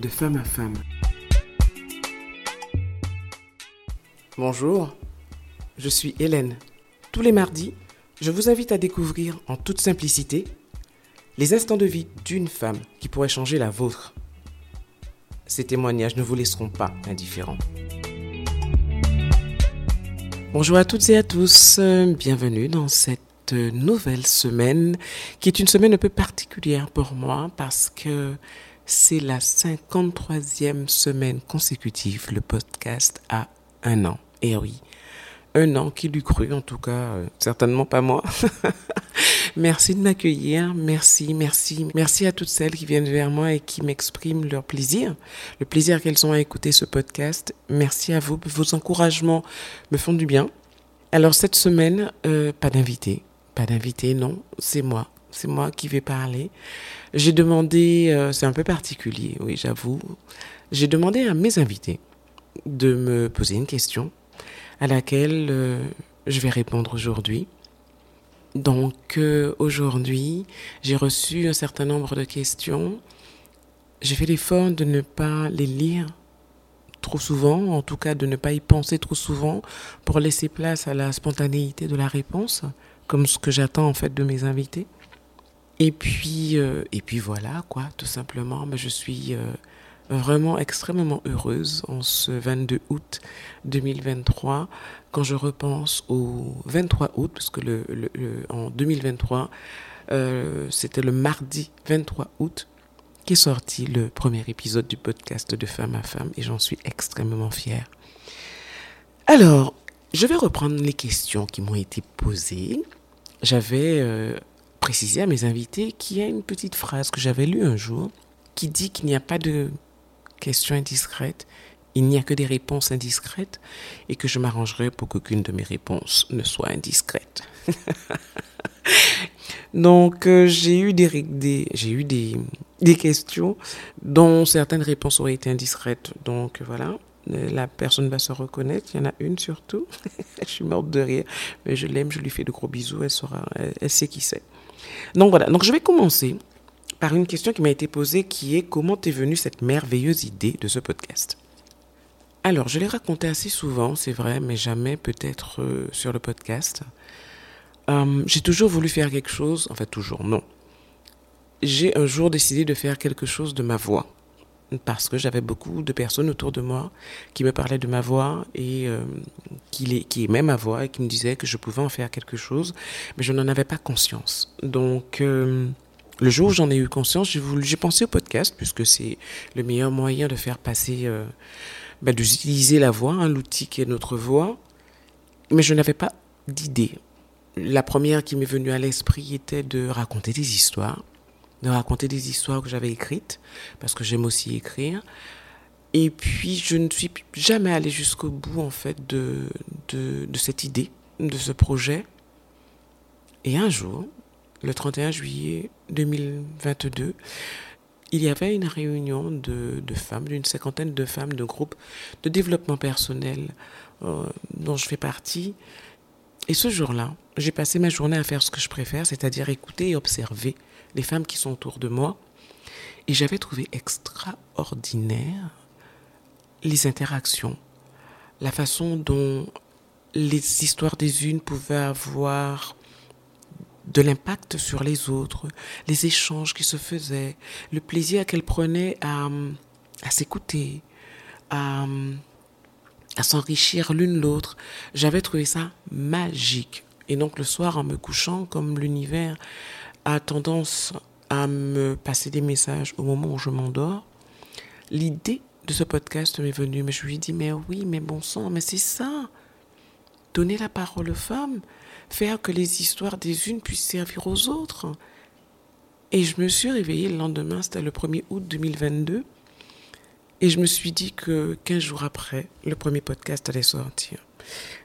de femme à femme. Bonjour, je suis Hélène. Tous les mardis, je vous invite à découvrir en toute simplicité les instants de vie d'une femme qui pourrait changer la vôtre. Ces témoignages ne vous laisseront pas indifférents. Bonjour à toutes et à tous, bienvenue dans cette nouvelle semaine qui est une semaine un peu particulière pour moi parce que c'est la 53e semaine consécutive, le podcast a un an. Et oui, un an qui lui cru, en tout cas, euh, certainement pas moi. merci de m'accueillir, merci, merci, merci à toutes celles qui viennent vers moi et qui m'expriment leur plaisir, le plaisir qu'elles ont à écouter ce podcast. Merci à vous, vos encouragements me font du bien. Alors cette semaine, euh, pas d'invité, pas d'invité, non, c'est moi, c'est moi qui vais parler. J'ai demandé, euh, c'est un peu particulier, oui, j'avoue, j'ai demandé à mes invités de me poser une question à laquelle euh, je vais répondre aujourd'hui. Donc euh, aujourd'hui, j'ai reçu un certain nombre de questions. J'ai fait l'effort de ne pas les lire trop souvent, en tout cas de ne pas y penser trop souvent pour laisser place à la spontanéité de la réponse, comme ce que j'attends en fait de mes invités. Et puis, euh, et puis voilà, quoi, tout simplement, mais je suis euh, vraiment extrêmement heureuse en ce 22 août 2023, quand je repense au 23 août, parce que le, le, en 2023, euh, c'était le mardi 23 août qui est sorti le premier épisode du podcast de Femme à Femme, et j'en suis extrêmement fière. Alors, je vais reprendre les questions qui m'ont été posées. J'avais préciser à mes invités qu'il y a une petite phrase que j'avais lue un jour qui dit qu'il n'y a pas de questions indiscrètes, il n'y a que des réponses indiscrètes et que je m'arrangerai pour qu'aucune de mes réponses ne soit indiscrète. Donc euh, j'ai eu des, questions dont certaines réponses auraient été indiscrètes. Donc voilà, la personne va se reconnaître. Il y en a une surtout. je suis morte de rire, mais je l'aime, je lui fais de gros bisous. Elle saura, elle sait qui c'est. Donc voilà, donc je vais commencer par une question qui m'a été posée qui est comment est venue cette merveilleuse idée de ce podcast? Alors, je l'ai raconté assez souvent, c'est vrai, mais jamais peut-être euh, sur le podcast. Euh, j'ai toujours voulu faire quelque chose, enfin toujours non. J'ai un jour décidé de faire quelque chose de ma voix parce que j'avais beaucoup de personnes autour de moi qui me parlaient de ma voix et euh, qui, qui aimaient ma voix et qui me disaient que je pouvais en faire quelque chose, mais je n'en avais pas conscience. Donc, euh, le jour où j'en ai eu conscience, j'ai pensé au podcast, puisque c'est le meilleur moyen de faire passer, euh, ben, d'utiliser la voix, hein, l'outil qui est notre voix, mais je n'avais pas d'idée. La première qui m'est venue à l'esprit était de raconter des histoires de raconter des histoires que j'avais écrites, parce que j'aime aussi écrire. Et puis, je ne suis jamais allée jusqu'au bout, en fait, de, de, cette idée, de ce projet. Et un jour, le 31 juillet 2022, il y avait une réunion de, de femmes, d'une cinquantaine de femmes de groupe de développement personnel euh, dont je fais partie. Et ce jour-là, j'ai passé ma journée à faire ce que je préfère, c'est-à-dire écouter et observer les femmes qui sont autour de moi. Et j'avais trouvé extraordinaire les interactions, la façon dont les histoires des unes pouvaient avoir de l'impact sur les autres, les échanges qui se faisaient, le plaisir qu'elles prenaient à, à s'écouter, à, à s'enrichir l'une l'autre. J'avais trouvé ça magique. Et donc le soir, en me couchant, comme l'univers a tendance à me passer des messages au moment où je m'endors, l'idée de ce podcast m'est venue. Mais je lui ai dit, mais oui, mais bon sang, mais c'est ça. Donner la parole aux femmes, faire que les histoires des unes puissent servir aux autres. Et je me suis réveillée le lendemain, c'était le 1er août 2022. Et je me suis dit que 15 jours après, le premier podcast allait sortir.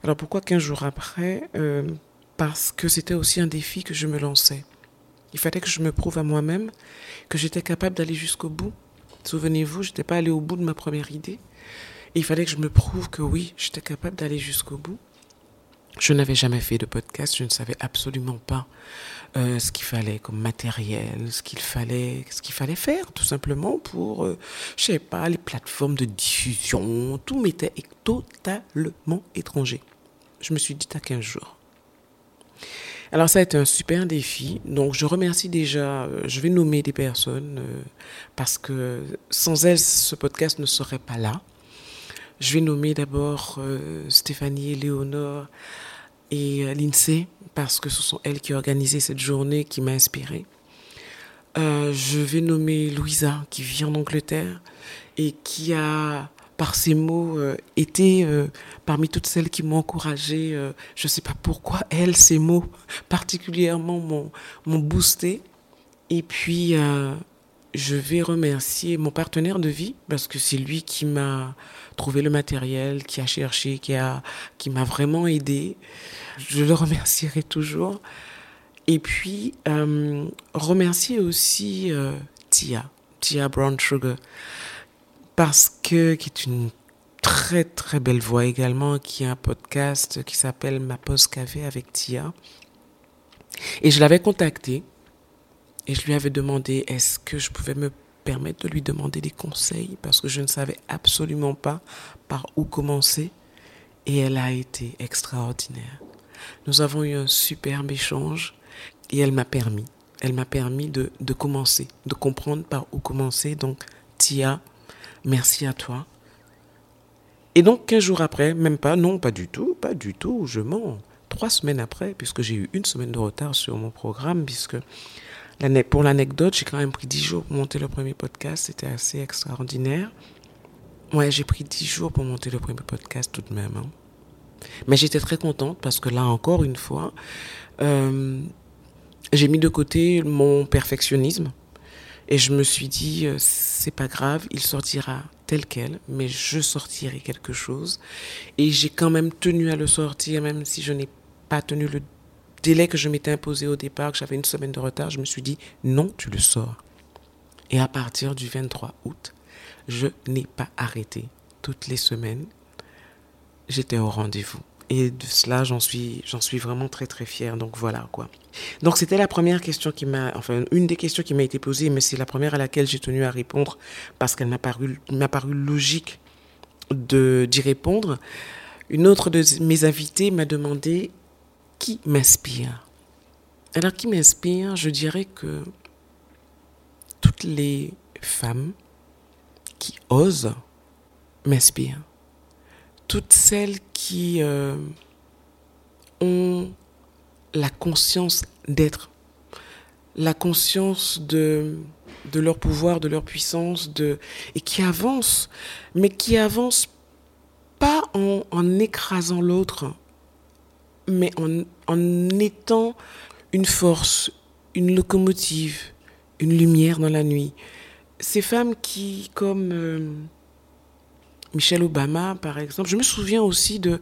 Alors pourquoi 15 jours après? Euh, Parce que c'était aussi un défi que je me lançais. Il fallait que je me prouve à moi-même que j'étais capable d'aller jusqu'au bout. Souvenez-vous, je n'étais pas allé au bout de ma première idée. il fallait que je me prouve que oui, j'étais capable d'aller jusqu'au bout. Je n'avais jamais fait de podcast, je ne savais absolument pas euh, ce qu'il fallait comme matériel, ce qu'il fallait, ce qu'il fallait faire, tout simplement pour, euh, je sais pas, les plateformes de diffusion. Tout m'était totalement étranger. Je me suis dit à 15 jours. Alors ça a été un super défi. Donc je remercie déjà, euh, je vais nommer des personnes parce que sans elles, ce podcast ne serait pas là. Je vais nommer d'abord Stéphanie et Léonore et euh, l'INSEE, parce que ce sont elles qui ont organisé cette journée qui m'a inspirée. Euh, je vais nommer Louisa, qui vit en Angleterre et qui a, par ses mots, euh, été parmi toutes celles qui m'ont encouragée. je ne sais pas pourquoi, elle, ces mots particulièrement m'ont boosté. Et puis, je vais remercier mon partenaire de vie parce que c'est lui qui m'a trouvé le matériel, qui a cherché, qui qui m'a vraiment aidé. Je le remercierai toujours. Et puis euh, remercier aussi euh, Tia, Tia Brown Sugar, parce que qui est une très très belle voix également, qui a un podcast qui s'appelle Ma pause café avec Tia. Et je l'avais contactée et je lui avais demandé est-ce que je pouvais me permettre de lui demander des conseils? Parce que je ne savais absolument pas par où commencer. Et elle a été extraordinaire. Nous avons eu un superbe échange et elle m'a permis, elle m'a permis de, de commencer, de comprendre par où commencer. Donc, Tia, merci à toi. Et donc, 15 jours après, même pas, non, pas du tout, pas du tout, je mens. Trois semaines après, puisque j'ai eu une semaine de retard sur mon programme, puisque pour l'anecdote, j'ai quand même pris 10 jours pour monter le premier podcast. C'était assez extraordinaire. Ouais, j'ai pris 10 jours pour monter le premier podcast tout de même. Hein. Mais j'étais très contente parce que là, encore une fois, euh, j'ai mis de côté mon perfectionnisme. Et je me suis dit, euh, c'est pas grave, il sortira tel quel, mais je sortirai quelque chose. Et j'ai quand même tenu à le sortir, même si je n'ai pas tenu le délai que je m'étais imposé au départ, que j'avais une semaine de retard, je me suis dit non, tu le sors. Et à partir du 23 août, je n'ai pas arrêté. Toutes les semaines, j'étais au rendez-vous. Et de cela, j'en suis, suis vraiment très très fière. Donc voilà quoi. Donc c'était la première question qui m'a, enfin une des questions qui m'a été posée, mais c'est la première à laquelle j'ai tenu à répondre parce qu'elle m'a paru, paru logique d'y répondre. Une autre de mes invités m'a demandé qui m'inspire Alors, qui m'inspire Je dirais que toutes les femmes qui osent m'inspirent. Toutes celles qui euh, ont la conscience d'être, la conscience de, de leur pouvoir, de leur puissance, de, et qui avancent, mais qui avancent pas en, en écrasant l'autre, mais en, en étant une force, une locomotive, une lumière dans la nuit. Ces femmes qui, comme euh, Michelle Obama, par exemple, je me souviens aussi de...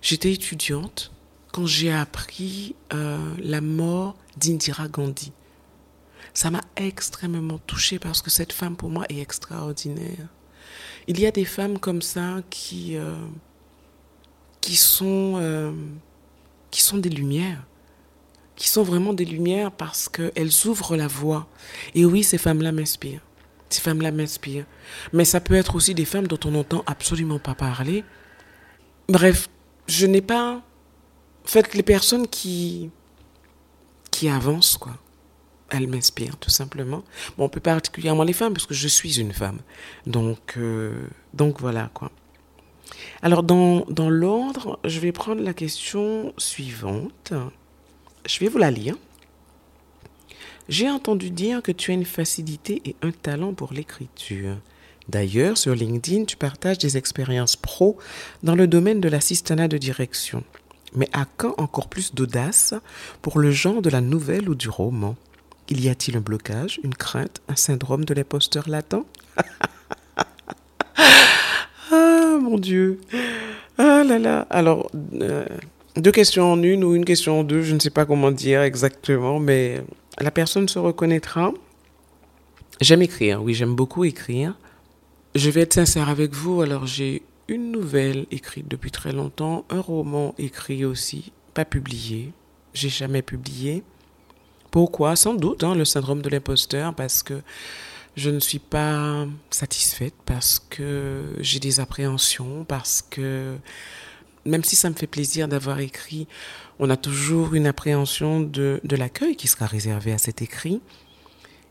J'étais étudiante quand j'ai appris euh, la mort d'Indira Gandhi. Ça m'a extrêmement touchée parce que cette femme, pour moi, est extraordinaire. Il y a des femmes comme ça qui, euh, qui sont qui sont des lumières, qui sont vraiment des lumières parce qu'elles ouvrent la voie. Et oui, ces femmes-là m'inspirent. Ces femmes-là m'inspirent. Mais ça peut être aussi des femmes dont on n'entend absolument pas parler. Bref, je n'ai pas... En fait, les personnes qui, qui avancent, quoi, elles m'inspirent, tout simplement. Bon, plus particulièrement les femmes, parce que je suis une femme. Donc, euh, donc voilà, quoi. Alors, dans, dans l'ordre, je vais prendre la question suivante. Je vais vous la lire. J'ai entendu dire que tu as une facilité et un talent pour l'écriture. D'ailleurs, sur LinkedIn, tu partages des expériences pro dans le domaine de l'assistanat de direction. Mais à quand encore plus d'audace pour le genre de la nouvelle ou du roman? Il y a-t-il un blocage, une crainte, un syndrome de l'imposteur latent? Mon Dieu. Ah là là. Alors, euh, deux questions en une ou une question en deux, je ne sais pas comment dire exactement, mais la personne se reconnaîtra. J'aime écrire, oui, j'aime beaucoup écrire. Je vais être sincère avec vous, alors j'ai une nouvelle écrite depuis très longtemps, un roman écrit aussi pas publié. J'ai jamais publié. Pourquoi? Sans doute hein, le syndrome de l'imposteur, parce que je ne suis pas satisfaite, parce que j'ai des appréhensions, parce que même si ça me fait plaisir d'avoir écrit, on a toujours une appréhension de, l'accueil qui sera réservé à cet écrit.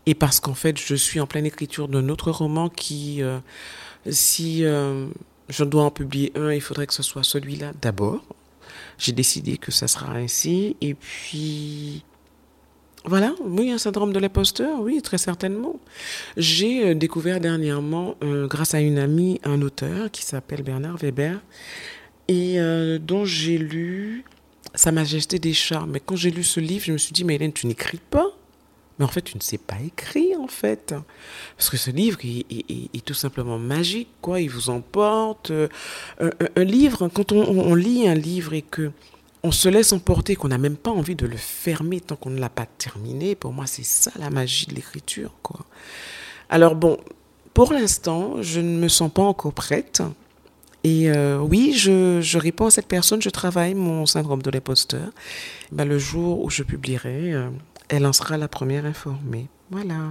Et parce qu'en fait, je suis en pleine écriture d'un autre roman qui, euh, si euh, je dois en publier un, il faudrait que ce soit celui-là d'abord. J'ai décidé que ça sera ainsi. Et puis, voilà, oui, un syndrome de l'imposteur, oui, très certainement. J'ai euh, découvert dernièrement, grâce à une amie, un auteur qui s'appelle Bernard Weber et dont j'ai lu Sa Majesté des Chats. Mais quand j'ai lu ce livre, je me suis dit, mais Hélène, tu n'écris pas mais en fait, tu ne sais pas écrire, en fait. Parce que ce livre est, tout simplement magique, quoi. Il vous emporte. Euh, un, livre, quand on, lit un livre et que on se laisse emporter, qu'on n'a même pas envie de le fermer tant qu'on ne l'a pas terminé, pour moi, c'est ça la magie de l'écriture, quoi. Alors bon, pour l'instant, je ne me sens pas encore prête. Et euh, oui, je, réponds à cette personne, je travaille mon syndrome de l'imposteur. Ben, le jour où je publierai, euh, elle en sera la première informée. Voilà.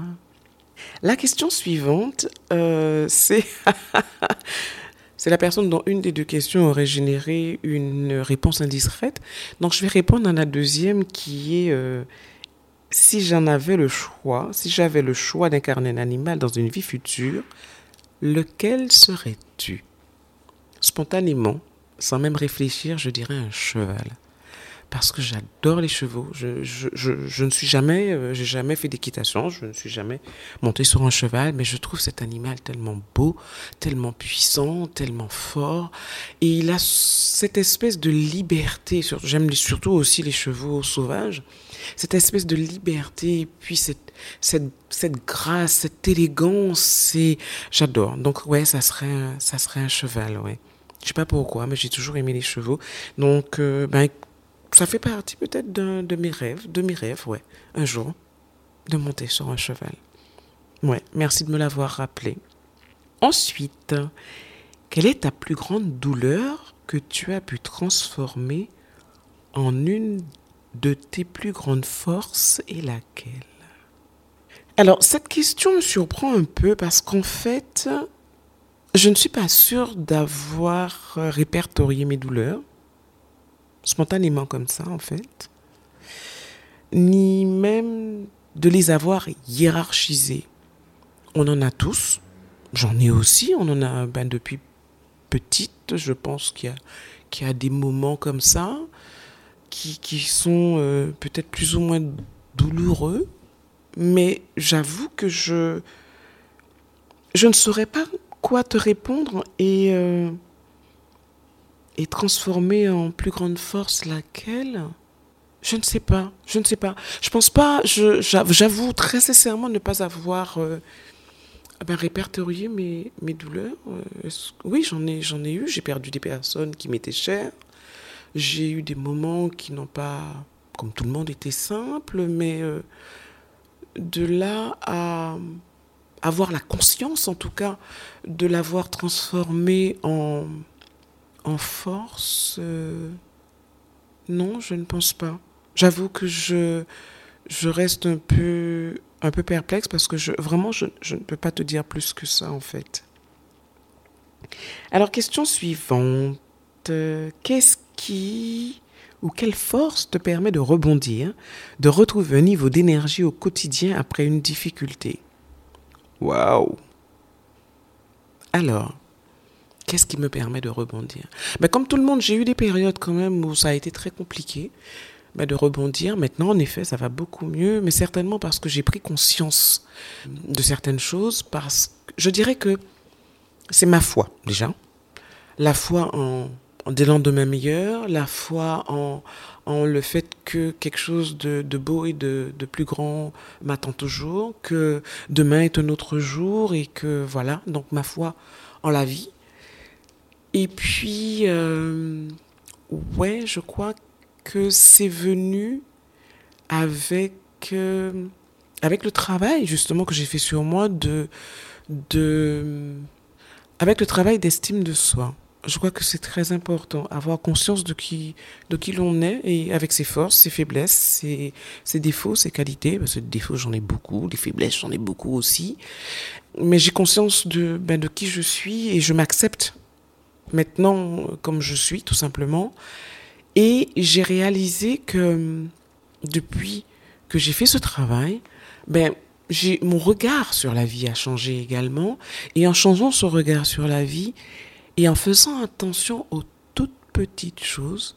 La question suivante, euh, c'est la personne dont une des deux questions aurait généré une réponse indiscrète. Donc je vais répondre à la deuxième qui est si j'en avais le choix, si j'avais le choix d'incarner un animal dans une vie future, lequel serais-tu? Spontanément, sans même réfléchir, je dirais un cheval parce que j'adore les chevaux. Je, je, je, ne suis jamais, euh, j'ai jamais fait d'équitation, je ne suis jamais monté sur un cheval, mais je trouve cet animal tellement beau, tellement puissant, tellement fort, et il a cette espèce de liberté. J'aime surtout aussi les chevaux sauvages. Cette espèce de liberté, puis cette, cette, cette grâce, cette élégance, j'adore. Donc ouais, ça serait, ça serait un cheval, ouais. Je sais pas pourquoi, mais j'ai toujours aimé les chevaux. Donc, euh, ben, ça fait partie peut-être de mes rêves, de mes rêves, ouais, un jour, de monter sur un cheval. Ouais, merci de me l'avoir rappelé. Ensuite, quelle est ta plus grande douleur que tu as pu transformer en une de tes plus grandes forces et laquelle? Alors, cette question me surprend un peu parce qu'en fait, je ne suis pas sûre d'avoir répertorié mes douleurs spontanément comme ça en fait, ni même de les avoir hiérarchisés. On en a tous, j'en ai aussi, on en a ben, depuis petite, je pense qu'il y, a des moments comme ça qui, sont euh, peut-être plus ou moins douloureux, mais j'avoue que je ne saurais pas quoi te répondre et... Euh, et transformer en plus grande force laquelle? Je ne sais pas. Je ne sais pas. Je pense pas. J'avoue très sincèrement ne pas avoir euh, ben, répertorié mes, mes douleurs. Euh, oui, j'en ai, j'en ai eu. J'ai perdu des personnes qui m'étaient chères. J'ai eu des moments qui n'ont pas, comme tout le monde, été simples, mais de là à avoir la conscience, en tout cas, de l'avoir transformé en force, euh, non, je ne pense pas. J'avoue que je, reste un peu, perplexe parce que vraiment, je, je ne peux pas te dire plus que ça en fait. Alors, question suivante. Qu'est-ce qui ou quelle force te permet de rebondir, de retrouver un niveau d'énergie au quotidien après une difficulté? Waouh Alors, Qu'est-ce qui me permet de rebondir? Ben, Comme tout le monde, j'ai eu des périodes quand même où ça a été très compliqué ben, de rebondir. Maintenant, en effet, ça va beaucoup mieux, mais certainement parce que j'ai pris conscience de certaines choses. Parce que je dirais que c'est ma foi, déjà. La foi en, des lendemains meilleurs, la foi en, le fait que quelque chose de, beau et de, plus grand m'attend toujours, que demain est un autre jour et que voilà, donc ma foi en la vie, et puis, euh, ouais, je crois que c'est venu avec, euh, avec le travail justement que j'ai fait sur moi, de, de, avec le travail d'estime de soi. Je crois que c'est très important, avoir conscience de qui, de qui l'on est et avec ses forces, ses faiblesses, ses, ses défauts, ses qualités. Parce que défauts, j'en ai beaucoup, des faiblesses, j'en ai beaucoup aussi. Mais j'ai conscience de, ben, de qui je suis et je m'accepte maintenant comme je suis, tout simplement. Et j'ai réalisé que depuis que j'ai fait ce travail, ben, j'ai, mon regard sur la vie a changé également. Et en changeant ce regard sur la vie, et en faisant attention aux toutes petites choses,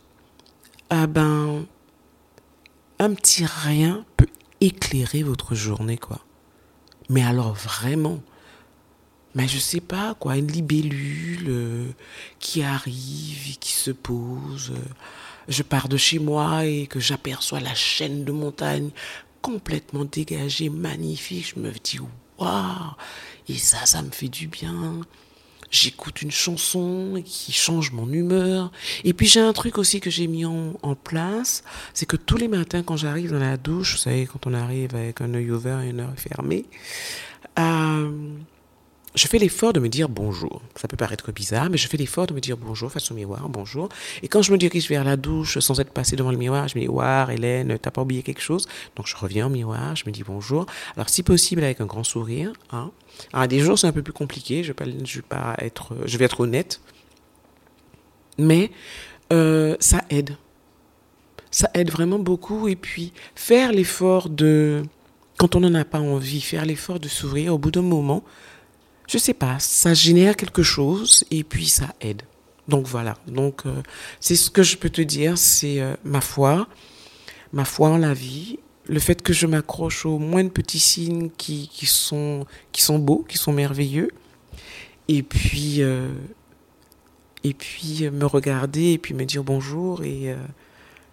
ah ben, un petit rien peut éclairer votre journée, quoi. Mais alors vraiment, mais je sais pas quoi, une libellule euh, qui arrive qui se pose. Euh, je pars de chez moi et que j'aperçois la chaîne de montagne complètement dégagée, magnifique. Je me dis waouh, et ça, ça me fait du bien j'écoute une chanson qui change mon humeur. Et puis j'ai un truc aussi que j'ai mis en, place, c'est que tous les matins quand j'arrive dans la douche, vous savez, quand on arrive avec un œil ouvert et un œil fermé, euh, je fais l'effort de me dire bonjour. Ça peut paraître bizarre, mais je fais l'effort de me dire bonjour face au miroir, bonjour. Et quand je me dirige vers la douche sans être passé devant le miroir, je me dis, waouh, Hélène, t'as pas oublié quelque chose? Donc je reviens au miroir, je me dis bonjour. Alors si possible avec un grand sourire. Hein. Alors des jours c'est un peu plus compliqué, je vais pas, pas être honnête. Mais euh, ça aide. Ça aide vraiment beaucoup. Et puis faire l'effort de, quand on n'en a pas envie, faire l'effort de s'ouvrir au bout d'un moment je sais pas, ça génère quelque chose et puis ça aide. Donc voilà, donc euh, c'est ce que je peux te dire, c'est euh, ma foi, ma foi en la vie, le fait que je m'accroche aux moins de petits signes qui, qui, sont, qui sont beaux, qui sont merveilleux, et puis, euh, et puis me regarder et puis me dire bonjour et,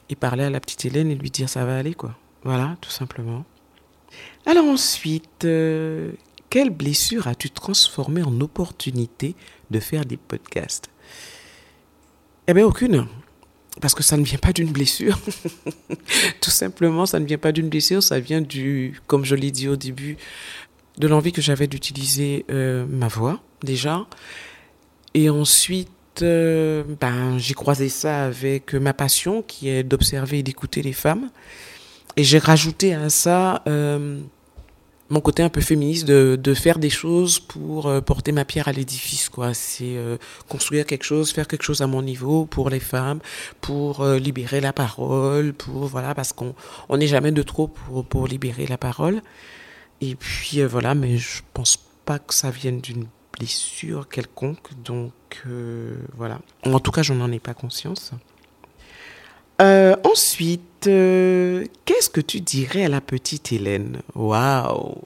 et parler à la petite Hélène et lui dire ça va aller quoi. Voilà, tout simplement. Alors ensuite, quelle blessure as-tu transformée en opportunité de faire des podcasts? Eh bien, aucune. Parce que ça ne vient pas d'une blessure. Tout simplement, ça ne vient pas d'une blessure, ça vient du, comme je l'ai dit au début, de l'envie que j'avais d'utiliser euh, ma voix, déjà. Et ensuite, euh, ben, j'ai croisé ça avec ma passion, qui est d'observer et d'écouter les femmes. Et j'ai rajouté à ça... Euh, mon côté un peu féministe de, de faire des choses pour euh, porter ma pierre à l'édifice quoi. C'est euh, construire quelque chose faire quelque chose à mon niveau pour les femmes pour euh, libérer la parole pour voilà parce qu'on on n'est jamais de trop pour pour libérer la parole. Et puis voilà mais je pense pas que ça vienne d'une blessure quelconque donc voilà. En tout cas je n'en ai pas conscience euh, ensuite, euh, qu'est-ce que tu dirais à la petite Hélène? Waouh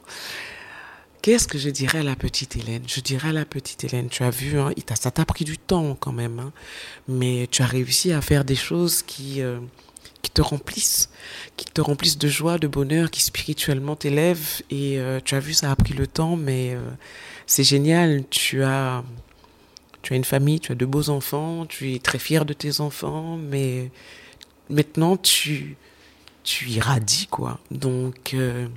Qu'est-ce que je dirais à la petite Hélène? Je dirais à la petite Hélène, tu as vu, hein, ça t'a pris du temps quand même, hein, mais tu as réussi à faire des choses qui, euh, qui te remplissent, qui te remplissent de joie, de bonheur, qui spirituellement t'élèvent. Et tu as vu, ça a pris le temps, mais c'est génial. Tu as, tu as une famille, tu as de beaux enfants, tu es très fier de tes enfants, mais maintenant tu tu irradies quoi. Donc euh,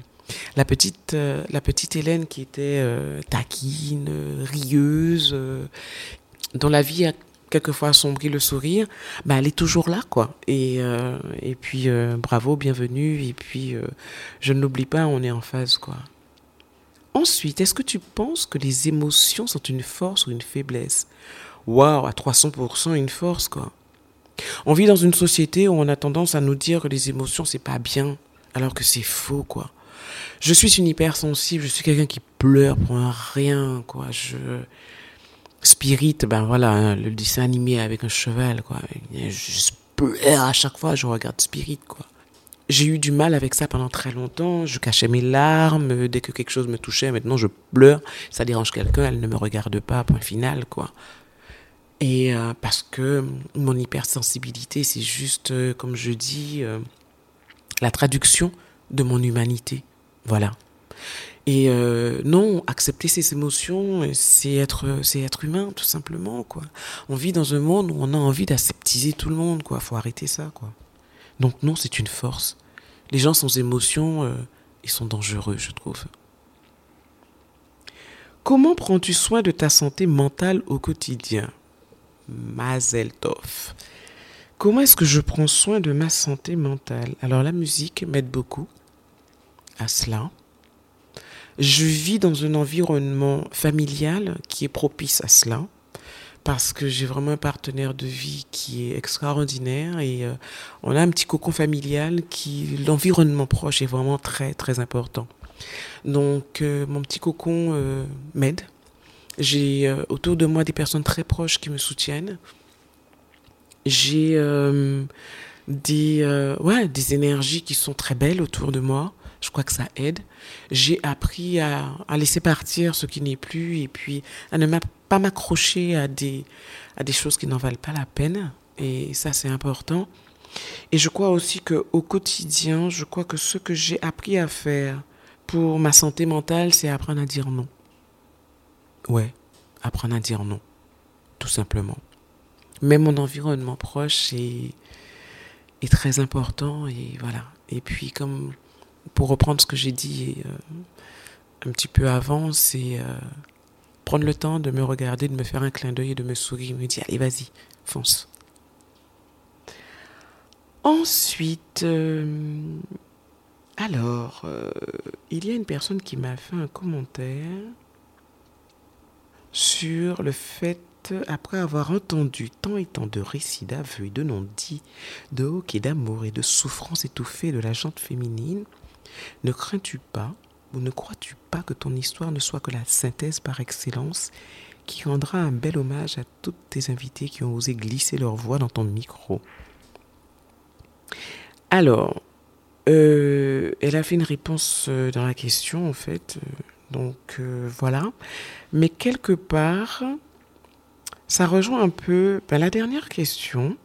la petite euh, la petite Hélène qui était euh, taquine, rieuse, dont la vie a quelquefois assombri le sourire, bah elle est toujours là quoi. Et et puis bravo, bienvenue et puis je ne l'oublie pas, on est en phase quoi. Ensuite, est-ce que tu penses que les émotions sont une force ou une faiblesse? Waouh, à 300% une force quoi. On vit dans une société où on a tendance à nous dire que les émotions, c'est pas bien, alors que c'est faux, quoi. Je suis une hypersensible, je suis quelqu'un qui pleure pour rien, quoi. Spirit, ben voilà, hein, le dessin animé avec un cheval, quoi. Je pleure à chaque fois, je regarde Spirit, quoi. J'ai eu du mal avec ça pendant très longtemps. Je cachais mes larmes dès que quelque chose me touchait. Maintenant, je pleure. Ça dérange quelqu'un, elle ne me regarde pas. Point final, quoi. Et euh, parce que mon hypersensibilité, c'est juste, euh, comme je dis, euh, la traduction de mon humanité. Voilà. Et non, accepter ses émotions, c'est être, c'est être humain, tout simplement, quoi. On vit dans un monde où on a envie d'aseptiser tout le monde, quoi. Faut arrêter ça, quoi. Donc non, c'est une force. Les gens sans émotion, ils sont dangereux, je trouve. Comment prends-tu soin de ta santé mentale au quotidien? Mazel Tov. Comment est-ce que je prends soin de ma santé mentale? Alors la musique m'aide beaucoup à cela. Je vis dans un environnement familial qui est propice à cela parce que j'ai vraiment un partenaire de vie qui est extraordinaire et euh, on a un petit cocon familial qui l'environnement proche est vraiment très très important. Donc euh, mon petit cocon euh, m'aide. J'ai autour de moi des personnes très proches qui me soutiennent. J'ai des ouais, des énergies qui sont très belles autour de moi. Je crois que ça aide. J'ai appris à, à, laisser partir ce qui n'est plus et puis à ne pas m'accrocher à des, à des choses qui n'en valent pas la peine. Et ça, c'est important. Et je crois aussi qu'au quotidien, je crois que ce que j'ai appris à faire pour ma santé mentale, c'est apprendre à dire non. Ouais, apprendre à dire non, tout simplement. Mais mon environnement proche est, très important et voilà. Et puis comme pour reprendre ce que j'ai dit euh, un petit peu avant, c'est euh, prendre le temps de me regarder, de me faire un clin d'œil et de me sourire, me dire allez vas-y, fonce. Ensuite, euh, alors, il y a une personne qui m'a fait un commentaire sur le fait après avoir entendu tant et tant de récits d'aveux et de non-dits, de hoquets d'amour et de souffrances étouffées de la jante féminine, ne crains-tu pas ou ne crois-tu pas que ton histoire ne soit que la synthèse par excellence qui rendra un bel hommage à toutes tes invités qui ont osé glisser leur voix dans ton micro? Alors, euh, elle a fait une réponse euh, dans la question en fait, euh, donc voilà. Mais quelque part, ça rejoint un peu ben, la dernière question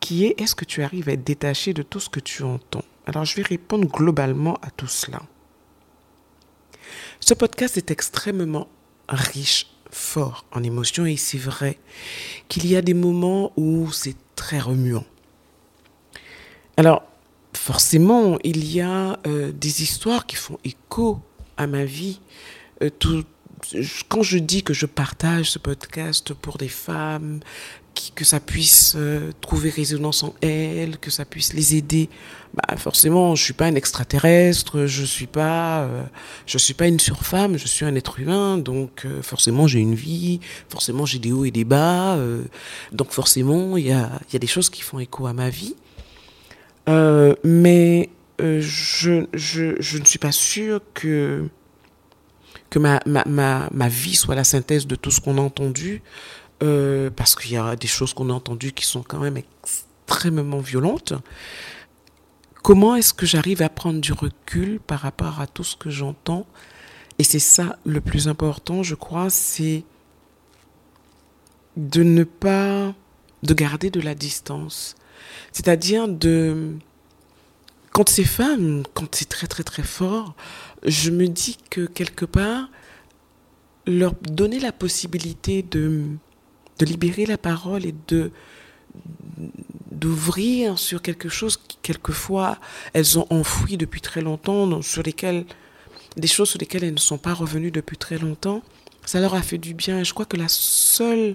qui est est-ce que tu arrives à être détaché de tout ce que tu entends? Alors je vais répondre globalement à tout cela. Ce podcast est extrêmement riche, fort en émotions et c'est vrai qu'il y a des moments où c'est très remuant. Alors forcément, il y a euh, des histoires qui font écho à ma vie. Euh, quand je dis que je partage ce podcast pour des femmes que ça puisse euh, trouver résonance en elles, que ça puisse les aider. Bah forcément, je suis pas un extraterrestre, je suis pas, euh, je suis pas une surfemme, je suis un être humain, donc forcément j'ai une vie, forcément j'ai des hauts et des bas, donc forcément il y a, y a des choses qui font écho à ma vie, mais je, je, ne suis pas sûre que ma vie soit la synthèse de tout ce qu'on a entendu. Euh, parce qu'il y a des choses qu'on a entendues qui sont quand même extrêmement violentes. Comment est-ce que j'arrive à prendre du recul par rapport à tout ce que j'entends? Et c'est ça le plus important, je crois, c'est de ne pas, de garder de la distance. C'est-à-dire de, quand c'est femme, quand c'est très très très fort, je me dis que quelque part, leur donner la possibilité de de libérer la parole et de d'ouvrir sur quelque chose qui quelquefois elles ont enfoui depuis très longtemps, sur lesquelles des choses sur lesquelles elles ne sont pas revenues depuis très longtemps, ça leur a fait du bien. Et je crois que la seule,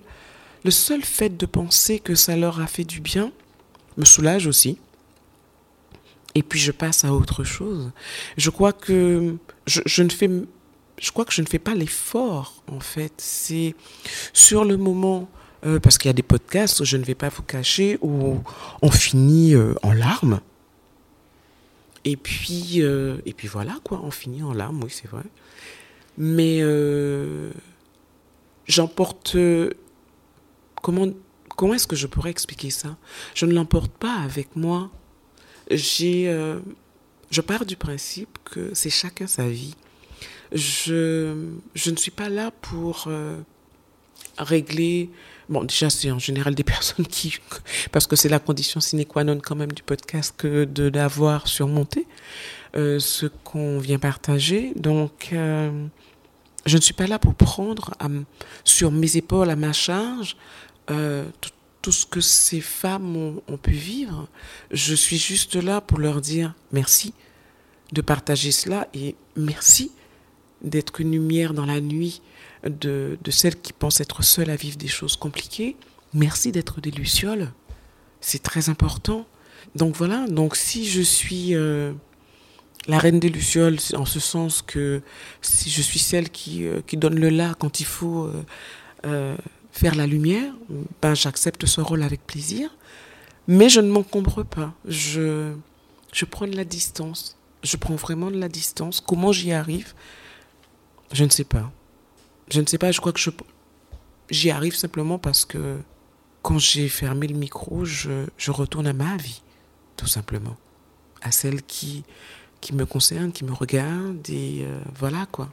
le seul fait de penser que ça leur a fait du bien me soulage aussi. Et puis je passe à autre chose. Je crois que je, ne fais je crois que je ne fais pas l'effort, en fait. C'est sur le moment, euh, parce qu'il y a des podcasts, je ne vais pas vous cacher, où on finit euh, en larmes. Et puis, euh, et puis voilà, quoi, on finit en larmes, oui, c'est vrai. Mais j'emporte. comment comment est-ce que je pourrais expliquer ça? Je ne l'emporte pas avec moi. J'ai. je pars du principe que c'est chacun sa vie je, je ne suis pas là pour euh, régler. Bon, déjà, c'est en général des personnes qui. Parce que c'est la condition sine qua non quand même du podcast que de l'avoir surmonté, euh, ce qu'on vient partager. Donc, euh, je ne suis pas là pour prendre sur mes épaules, à ma charge, tout, tout, ce que ces femmes ont, pu vivre. Je suis juste là pour leur dire merci de partager cela et merci d'être une lumière dans la nuit de, celles qui pensent être seules à vivre des choses compliquées. merci d'être des lucioles. C'est très important. Donc voilà, donc si je suis euh, la reine des lucioles, en ce sens que si je suis celle qui, euh, donne le là quand il faut euh, faire la lumière, ben j'accepte ce rôle avec plaisir. Mais je ne m'encombre pas. Je, je prends de la distance. Je prends vraiment de la distance. Comment j'y arrive? Je ne sais pas. Je ne sais pas, je crois que j'y arrive simplement parce que quand j'ai fermé le micro, je, je retourne à ma vie, tout simplement. À celle qui, qui me concerne, qui me regarde, et euh, voilà quoi.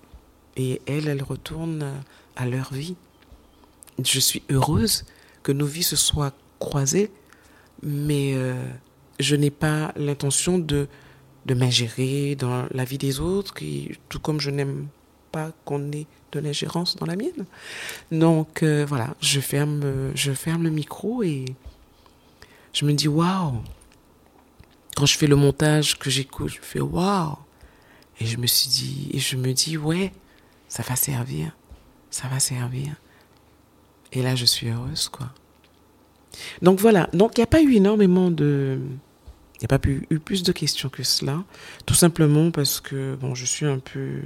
Et elles, elles retournent à leur vie. Je suis heureuse que nos vies se soient croisées, mais euh, je n'ai pas l'intention de, de m'ingérer dans la vie des autres, tout comme je n'aime pas qu'on ait de l'ingérence dans la mienne. Donc euh, voilà, je ferme, je ferme le micro et je me dis waouh. Quand je fais le montage, que j'écoute, je fais waouh. Et je me suis dit, et je me dis ouais, ça va servir, ça va servir. Et là, je suis heureuse quoi. Donc voilà, donc il n'y a pas eu énormément de... Il n'y a pas eu, plus de questions que cela, tout simplement parce que bon, je suis un peu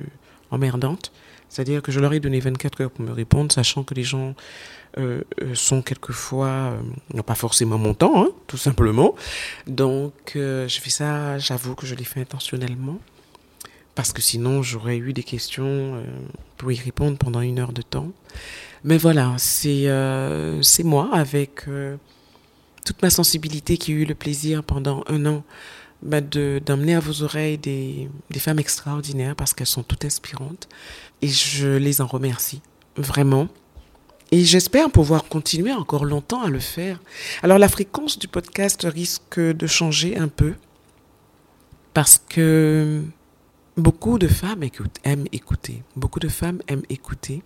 emmerdante. C'est-à-dire que je leur ai donné 24 heures pour me répondre, sachant que les gens euh, euh sont quelquefois, euh, pas forcément mon temps, hein, tout simplement. Donc, euh, je fais ça, j'avoue que je l'ai fait intentionnellement, parce que sinon, j'aurais eu des questions pour y répondre pendant une heure de temps. Mais voilà, c'est euh, moi, avec toute ma sensibilité, qui a eu le plaisir pendant un an bah, d'emmener à vos oreilles des, des femmes extraordinaires parce qu'elles sont toutes inspirantes. Et je les en remercie, vraiment. Et j'espère pouvoir continuer encore longtemps à le faire. Alors la fréquence du podcast risque de changer un peu parce que beaucoup de femmes écoutent, aiment écouter. Beaucoup de femmes aiment écouter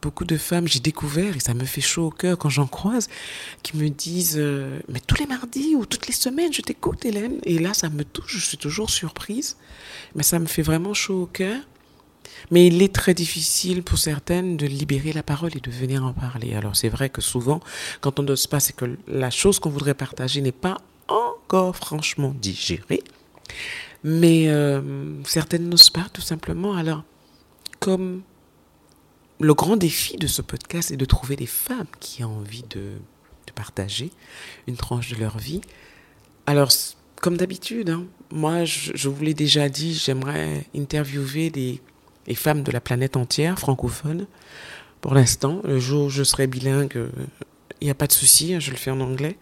beaucoup de femmes, j'ai découvert, et ça me fait chaud au cœur quand j'en croise, qui me disent euh, Mais tous les mardis ou toutes les semaines, je t'écoute, Hélène. Et là, ça me touche, je suis toujours surprise. Mais ça me fait vraiment chaud au cœur. Mais il est très difficile pour certaines de libérer la parole et de venir en parler. Alors, c'est vrai que souvent, quand on n'ose pas, c'est que la chose qu'on voudrait partager n'est pas encore franchement digérée. Mais euh, certaines n'osent pas, tout simplement. Alors, comme le grand défi de ce podcast est de trouver des femmes qui ont envie de, partager une tranche de leur vie. Alors, comme d'habitude, hein, moi, je, vous l'ai déjà dit, j'aimerais interviewer des, des, femmes de la planète entière, francophones. Pour l'instant, le jour où je serai bilingue, il n'y a pas de souci, hein, je le fais en anglais.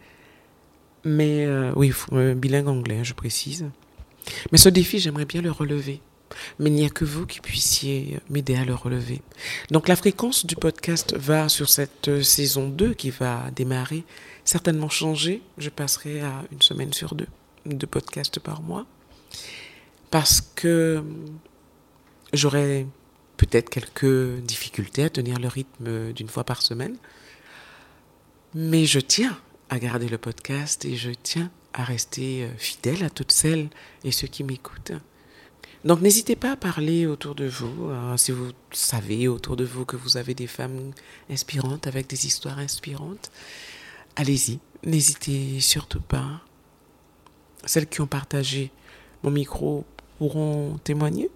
Mais euh, oui, euh, bilingue anglais, je précise. Mais ce défi, j'aimerais bien le relever mais il n'y a que vous qui puissiez m'aider à le relever. Donc la fréquence du podcast va sur cette saison 2 qui va démarrer certainement changer. Je passerai à une semaine sur deux de podcast par mois parce que j'aurai peut-être quelques difficultés à tenir le rythme d'une fois par semaine. Mais je tiens à garder le podcast et je tiens à rester fidèle à toutes celles et ceux qui m'écoutent. Donc n'hésitez pas à parler autour de vous, euh, si vous savez autour de vous que vous avez des femmes inspirantes avec des histoires inspirantes. Allez-y, n'hésitez surtout pas. Celles qui ont partagé mon micro pourront témoigner.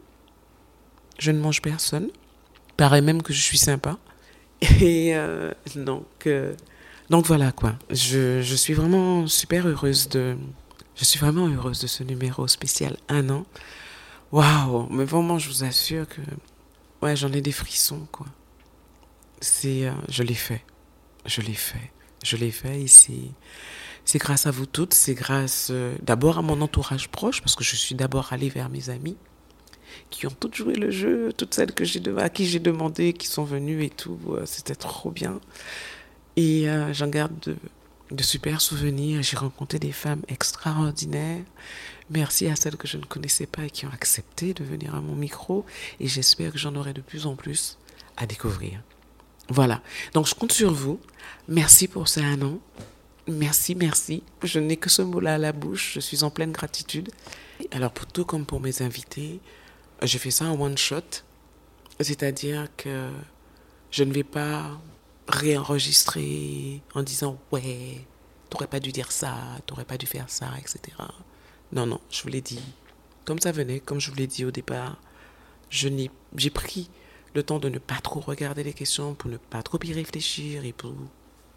Je ne mange personne. Paraît même que je suis sympa. Et euh, donc, euh, donc voilà quoi. Je, je suis vraiment super heureuse de. Je suis vraiment heureuse de ce numéro spécial un an. Waouh, mais vraiment, je vous assure que ouais, j'en ai des frissons, quoi. C'est, euh, je l'ai fait, je l'ai fait, je l'ai fait et c'est, grâce à vous toutes, c'est grâce euh, d'abord à mon entourage proche, parce que je suis d'abord allée vers mes amis qui ont toutes joué le jeu, toutes celles à qui j'ai demandé, qui sont venues et tout, euh, c'était trop bien. Et j'en garde de, de super souvenirs. J'ai rencontré des femmes extraordinaires. Merci à celles que je ne connaissais pas et qui ont accepté de venir à mon micro. Et j'espère que j'en aurai de plus en plus à découvrir. Voilà. Donc je compte sur vous. Merci pour ces un an. Merci, merci. Je n'ai que ce mot-là à la bouche. Je suis en pleine gratitude. Alors pour tout comme pour mes invités, j'ai fait ça en one shot. C'est-à-dire que je ne vais pas réenregistrer en disant ouais, t'aurais pas dû dire ça, t'aurais pas dû faire ça, etc. Non, non, je vous l'ai dit. Comme ça venait, comme je vous l'ai dit au départ, j'ai pris le temps de ne pas trop regarder les questions, pour ne pas trop y réfléchir et pour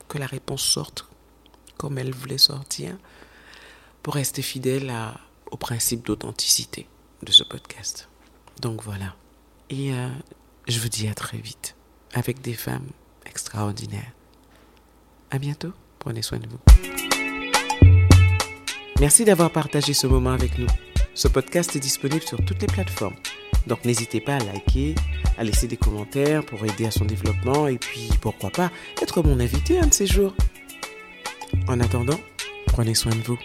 que la réponse sorte comme elle voulait sortir, pour rester fidèle au principe d'authenticité de ce podcast. Donc voilà. Et euh, je vous dis à très vite avec des femmes extraordinaires. À bientôt. Prenez soin de vous. Merci d'avoir partagé ce moment avec nous. Ce podcast est disponible sur toutes les plateformes. Donc n'hésitez pas à liker, à laisser des commentaires pour aider à son développement et puis pourquoi pas être mon invité un de ces jours. En attendant, prenez soin de vous.